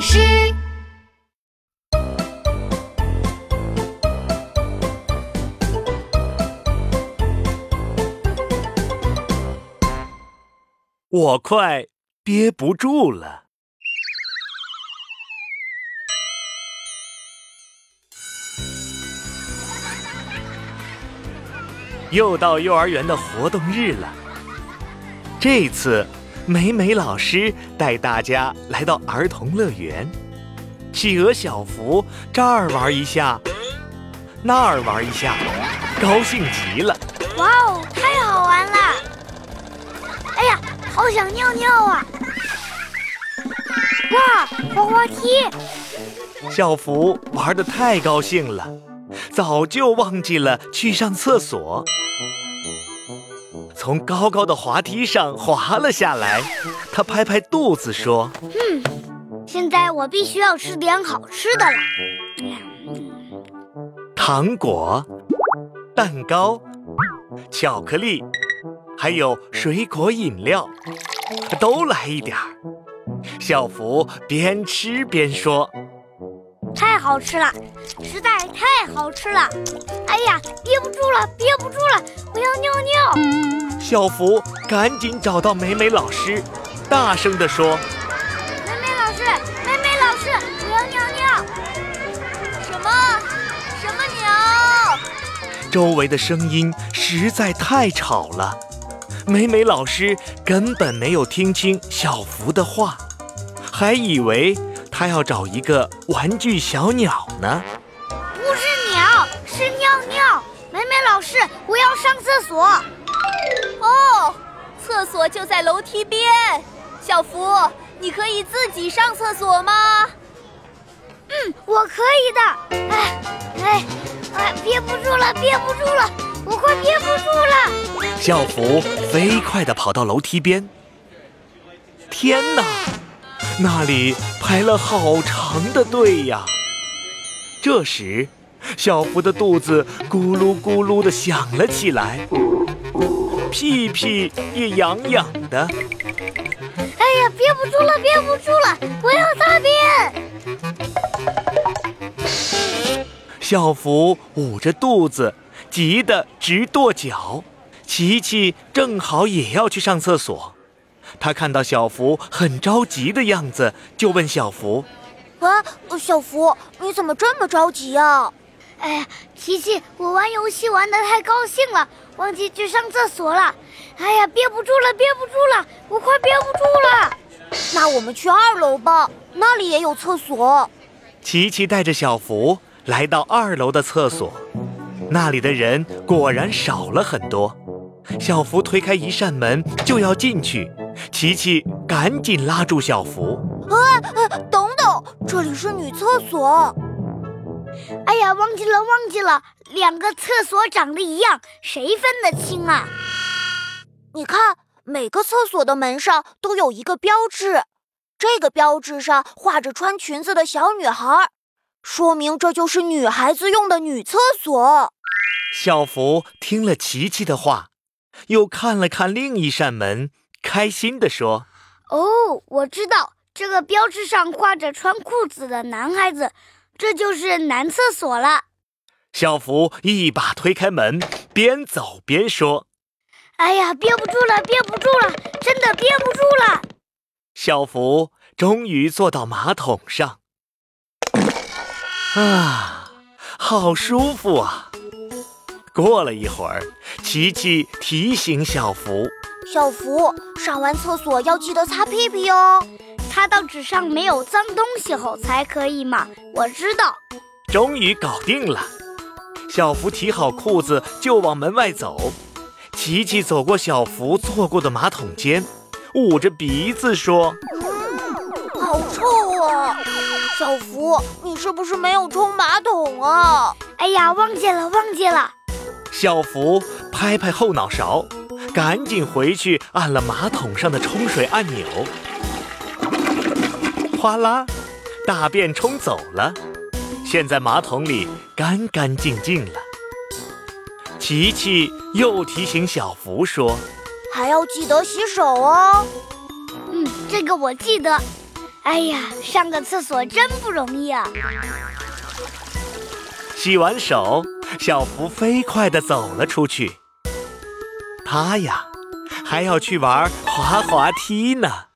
师，我快憋不住了。又到幼儿园的活动日了，这次美美老师带大家来到儿童乐园。企鹅小福这儿玩一下，那儿玩一下，高兴极了。哇哦，太好玩了！哎呀，好想尿尿啊！哇，滑滑梯！小福玩的太高兴了，早就忘记了去上厕所。从高高的滑梯上滑了下来，他拍拍肚子说：“嗯，现在我必须要吃点好吃的了。糖果、蛋糕、巧克力，还有水果饮料，都来一点儿。”小福边吃边说。太好吃了，实在太好吃了！哎呀，憋不住了，憋不住了，我要尿尿！小福赶紧找到美美老师，大声地说：“美美老师，美美老师，我要尿尿！”什么？什么鸟？周围的声音实在太吵了，美美老师根本没有听清小福的话，还以为。他要找一个玩具小鸟呢，不是鸟，是尿尿。美美老师，我要上厕所。哦，厕所就在楼梯边。小福，你可以自己上厕所吗？嗯，我可以的。哎，哎，哎，憋不住了，憋不住了，我快憋不住了。小福飞快地跑到楼梯边。天哪！那里排了好长的队呀！这时，小福的肚子咕噜咕噜地响了起来，屁屁也痒痒的。哎呀，憋不住了，憋不住了，我要大便！小福捂着肚子，急得直跺脚。琪琪正好也要去上厕所。他看到小福很着急的样子，就问小福：“啊，小福，你怎么这么着急啊？”“哎呀，琪琪，我玩游戏玩的太高兴了，忘记去上厕所了。哎呀，憋不住了，憋不住了，我快憋不住了。”“那我们去二楼吧，那里也有厕所。”琪琪带着小福来到二楼的厕所，那里的人果然少了很多。小福推开一扇门就要进去。琪琪赶紧拉住小福，啊，等等，这里是女厕所。哎呀，忘记了，忘记了，两个厕所长得一样，谁分得清啊？你看，每个厕所的门上都有一个标志，这个标志上画着穿裙子的小女孩，说明这就是女孩子用的女厕所。小福听了琪琪的话，又看了看另一扇门。开心地说：“哦，我知道这个标志上挂着穿裤子的男孩子，这就是男厕所了。”小福一把推开门，边走边说：“哎呀，憋不住了，憋不住了，真的憋不住了。”小福终于坐到马桶上，啊，好舒服啊！过了一会儿，琪琪提醒小福。小福上完厕所要记得擦屁屁哦，擦到纸上没有脏东西后才可以嘛。我知道。终于搞定了，小福提好裤子就往门外走。琪琪走过小福坐过的马桶间，捂着鼻子说：“嗯，好臭啊！小福，你是不是没有冲马桶啊？”哎呀，忘记了，忘记了。小福拍拍后脑勺。赶紧回去按了马桶上的冲水按钮，哗啦，大便冲走了，现在马桶里干干净净了。琪琪又提醒小福说：“还要记得洗手哦。”嗯，这个我记得。哎呀，上个厕所真不容易啊！洗完手，小福飞快地走了出去。他呀，还要去玩滑滑梯呢。